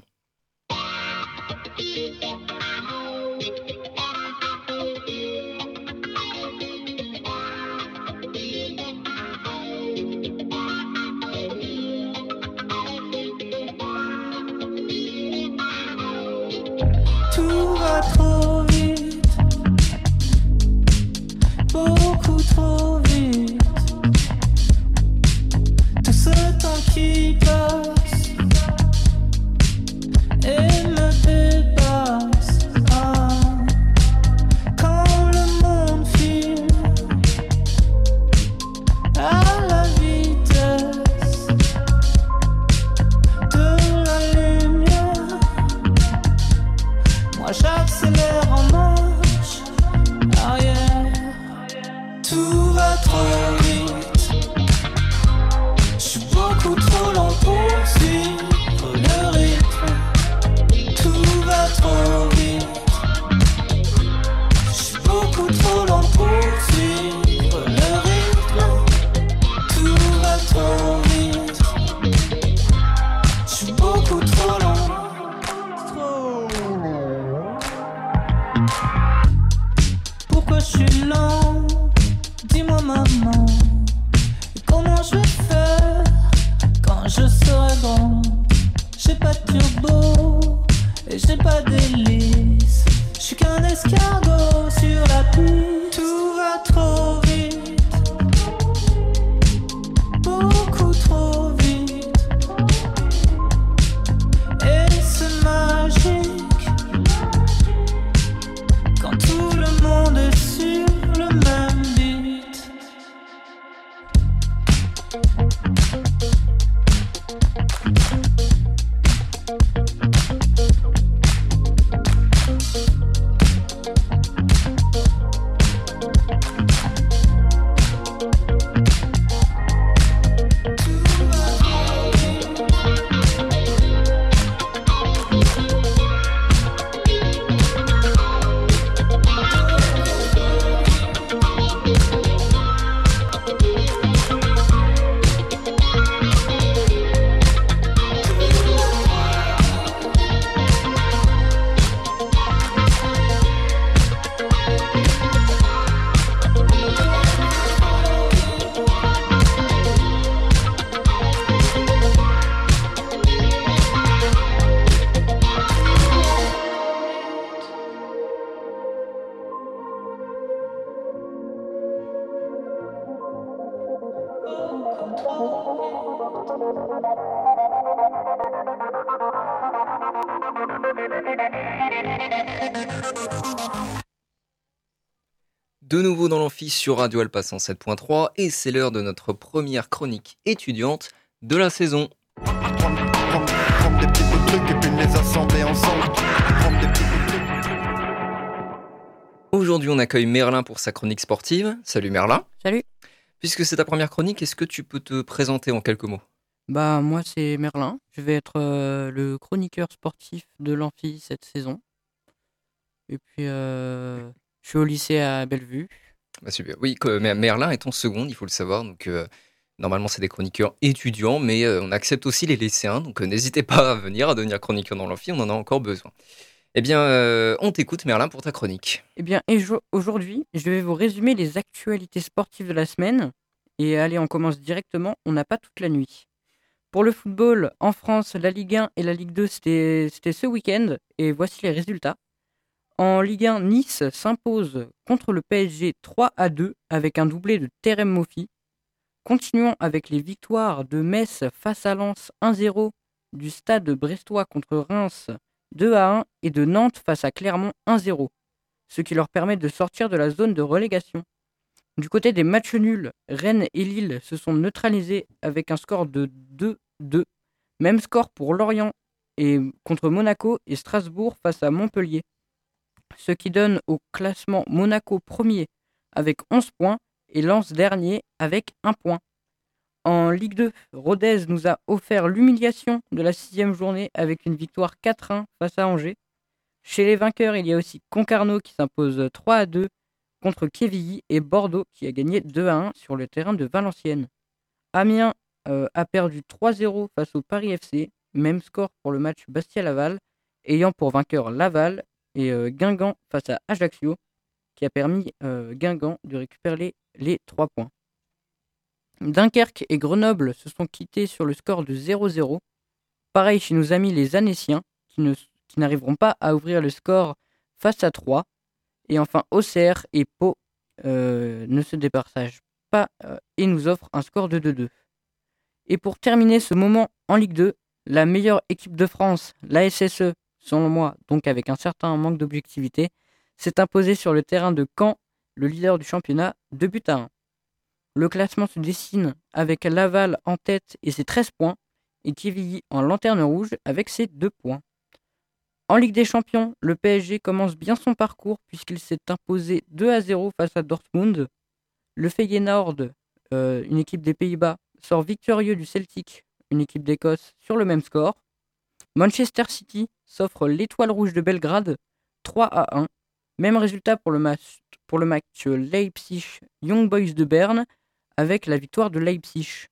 De nouveau dans l'amphi sur Radio Alpa 107.3 et c'est l'heure de notre première chronique étudiante de la saison. Aujourd'hui, on accueille Merlin pour sa chronique sportive. Salut Merlin. Salut. Puisque c'est ta première chronique, est-ce que tu peux te présenter en quelques mots? Bah moi c'est Merlin. Je vais être euh, le chroniqueur sportif de l'amphi cette saison. Et puis euh, je suis au lycée à Bellevue. Super. Oui, Merlin est en seconde, il faut le savoir. Donc, euh, normalement, c'est des chroniqueurs étudiants, mais euh, on accepte aussi les lycéens. Donc, euh, n'hésitez pas à venir, à devenir chroniqueur dans l'amphi, on en a encore besoin. Eh bien, on t'écoute, Merlin, pour ta chronique. Eh bien, aujourd'hui, je vais vous résumer les actualités sportives de la semaine. Et allez, on commence directement. On n'a pas toute la nuit. Pour le football, en France, la Ligue 1 et la Ligue 2, c'était c'était ce week-end. Et voici les résultats. En Ligue 1, Nice s'impose contre le PSG 3 à 2 avec un doublé de Terem Moffi. Continuons avec les victoires de Metz face à Lens 1-0, du stade brestois contre Reims 2 à 1 et de Nantes face à Clermont 1-0, ce qui leur permet de sortir de la zone de relégation. Du côté des matchs nuls, Rennes et Lille se sont neutralisés avec un score de 2-2. Même score pour Lorient et contre Monaco et Strasbourg face à Montpellier. Ce qui donne au classement Monaco premier avec 11 points et Lens dernier avec 1 point. En Ligue 2, Rodez nous a offert l'humiliation de la sixième journée avec une victoire 4-1 face à Angers. Chez les vainqueurs, il y a aussi Concarneau qui s'impose 3 2 contre Quevilly et Bordeaux qui a gagné 2 1 sur le terrain de Valenciennes. Amiens euh, a perdu 3-0 face au Paris FC, même score pour le match Bastia-Laval, ayant pour vainqueur Laval et euh, Guingamp face à Ajaccio, qui a permis euh, Guingamp de récupérer les, les 3 points. Dunkerque et Grenoble se sont quittés sur le score de 0-0. Pareil chez nos amis les Annéciens, qui n'arriveront pas à ouvrir le score face à 3. Et enfin, Auxerre et Pau euh, ne se départagent pas et nous offrent un score de 2-2. Et pour terminer ce moment en Ligue 2, la meilleure équipe de France, la SSE, selon moi, donc avec un certain manque d'objectivité, s'est imposée sur le terrain de Caen, le leader du championnat, 2 buts à 1. Le classement se dessine avec Laval en tête et ses 13 points, et Quevilly en lanterne rouge avec ses 2 points. En Ligue des Champions, le PSG commence bien son parcours puisqu'il s'est imposé 2 à 0 face à Dortmund. Le Feyenoord, euh, une équipe des Pays-Bas, sort victorieux du Celtic, une équipe d'Écosse, sur le même score. Manchester City s'offre l'étoile rouge de Belgrade, 3 à 1. Même résultat pour le match, pour le match Leipzig Young Boys de Berne avec la victoire de Leipzig.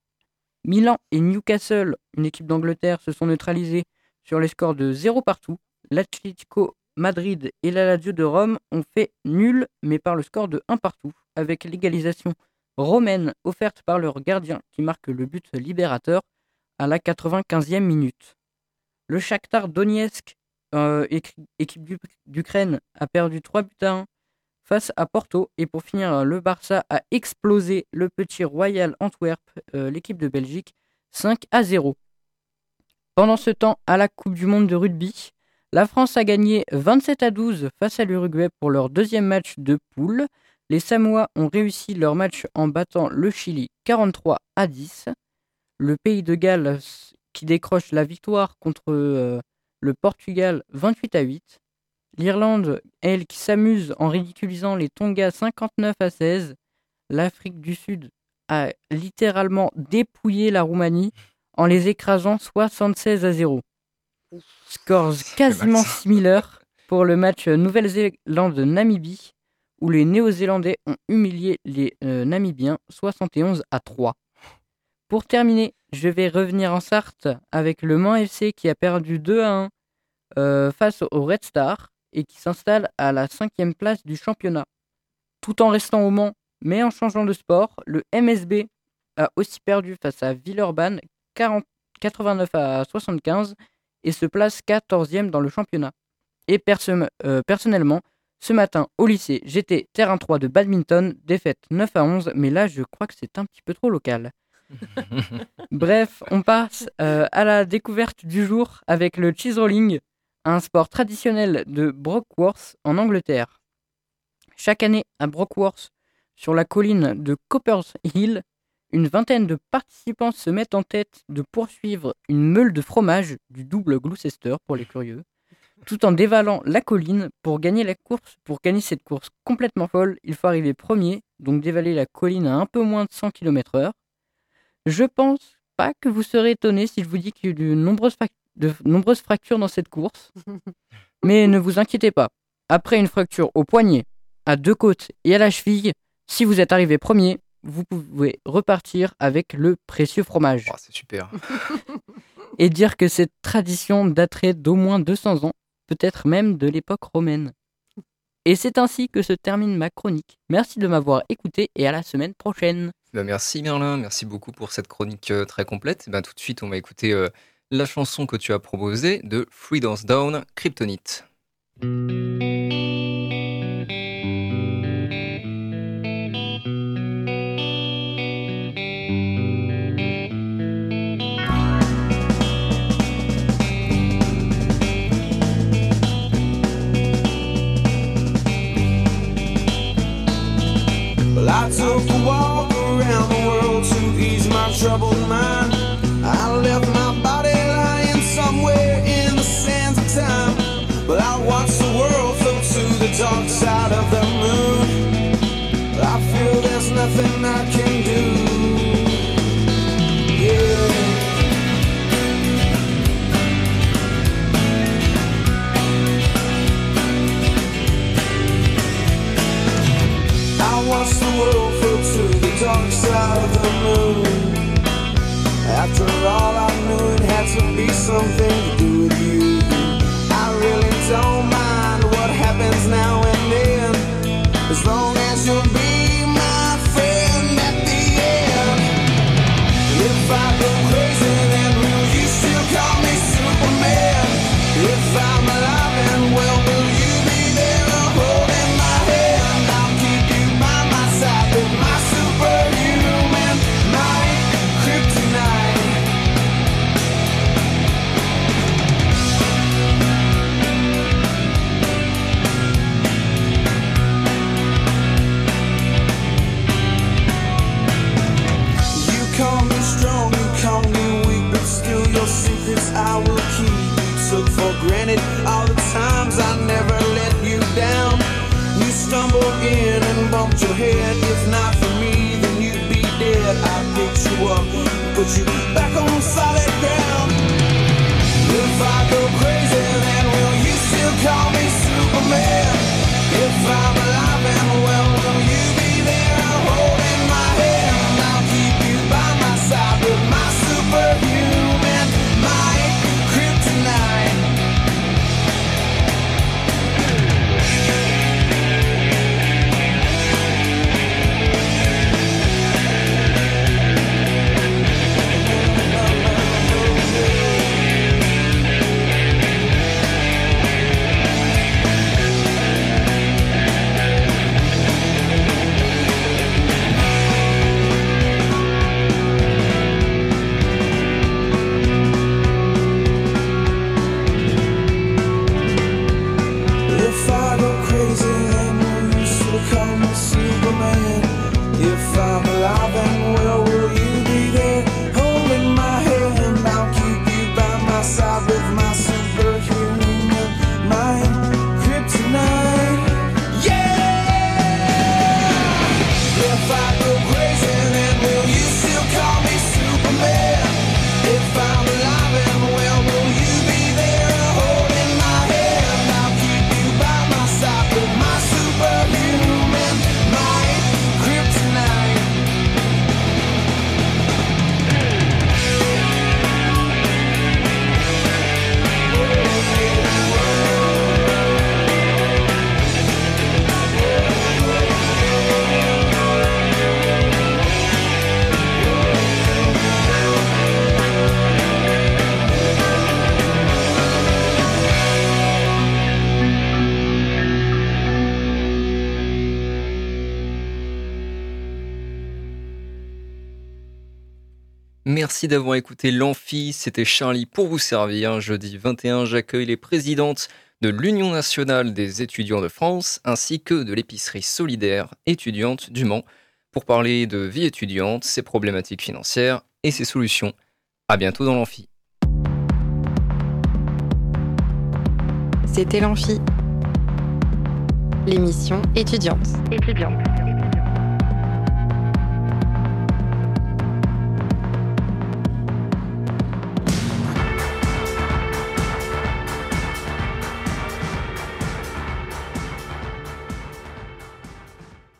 Milan et Newcastle, une équipe d'Angleterre, se sont neutralisés sur les scores de 0 partout. L'Atlético Madrid et la Lazio de Rome ont fait nul, mais par le score de 1 partout, avec l'égalisation romaine offerte par leur gardien qui marque le but libérateur à la 95e minute. Le Shakhtar Donetsk, euh, équipe d'Uk- d'Ukraine, a perdu 3 buts à 1 face à Porto. Et pour finir, le Barça a explosé le petit Royal Antwerp, euh, l'équipe de Belgique, 5 à 0. Pendant ce temps, à la Coupe du Monde de rugby, la France a gagné 27 à 12 face à l'Uruguay pour leur deuxième match de poule. Les Samoa ont réussi leur match en battant le Chili 43 à 10. Le pays de Galles qui décroche la victoire contre euh, le Portugal 28 à 8. L'Irlande, elle, qui s'amuse en ridiculisant les Tonga 59 à 16. L'Afrique du Sud a littéralement dépouillé la Roumanie en les écrasant 76 à 0. Scores quasiment similaires pour le match Nouvelle-Zélande-Namibie où les Néo-Zélandais ont humilié les euh, Namibiens 71 à 3. Pour terminer, je vais revenir en Sarthe avec le Mans FC qui a perdu 2 à 1 euh, face au Red Star et qui s'installe à la cinquième place du championnat. Tout en restant au Mans, mais en changeant de sport, le MSB a aussi perdu face à Villeurbanne 40 89 à 75 et se place 14e dans le championnat. Et euh, personnellement, ce matin au lycée, j'étais terrain 3 de badminton, défaite 9 à 11, mais là je crois que c'est un petit peu trop local. [laughs] Bref, on passe euh, à la découverte du jour avec le cheese rolling, un sport traditionnel de Brockworth en Angleterre. Chaque année à Brockworth, sur la colline de Coppers Hill, une vingtaine de participants se mettent en tête de poursuivre une meule de fromage du double Gloucester pour les curieux, tout en dévalant la colline pour gagner la course. Pour gagner cette course complètement folle, il faut arriver premier, donc dévaler la colline à un peu moins de 100 km/h. Je pense pas que vous serez étonné si je vous dis qu'il y a eu de nombreuses, fac- de nombreuses fractures dans cette course. [laughs] Mais ne vous inquiétez pas. Après une fracture au poignet, à deux côtes et à la cheville, si vous êtes arrivé premier, vous pouvez repartir avec le précieux fromage. Oh, c'est super. [laughs] Et dire que cette tradition daterait d'au moins 200 ans, peut-être même de l'époque romaine. Et c'est ainsi que se termine ma chronique. Merci de m'avoir écouté et à la semaine prochaine. Bah, merci Merlin, merci beaucoup pour cette chronique euh, très complète. Bah, tout de suite, on va écouter euh, la chanson que tu as proposée de Free Dance Down, Kryptonite. Troubled mind. I left my body lying somewhere in the sands of time. But I watched the world float to the dark side of the moon. I feel there's nothing I can do. Yeah. I watched the world float to the dark side of the moon. All, I knew it had to be something Merci d'avoir écouté l'Amphi, c'était Charlie pour vous servir. Jeudi 21, j'accueille les présidentes de l'Union nationale des étudiants de France ainsi que de l'épicerie solidaire étudiante du Mans pour parler de vie étudiante, ses problématiques financières et ses solutions. À bientôt dans l'Amphi. C'était l'Amphi, l'émission étudiante. étudiante.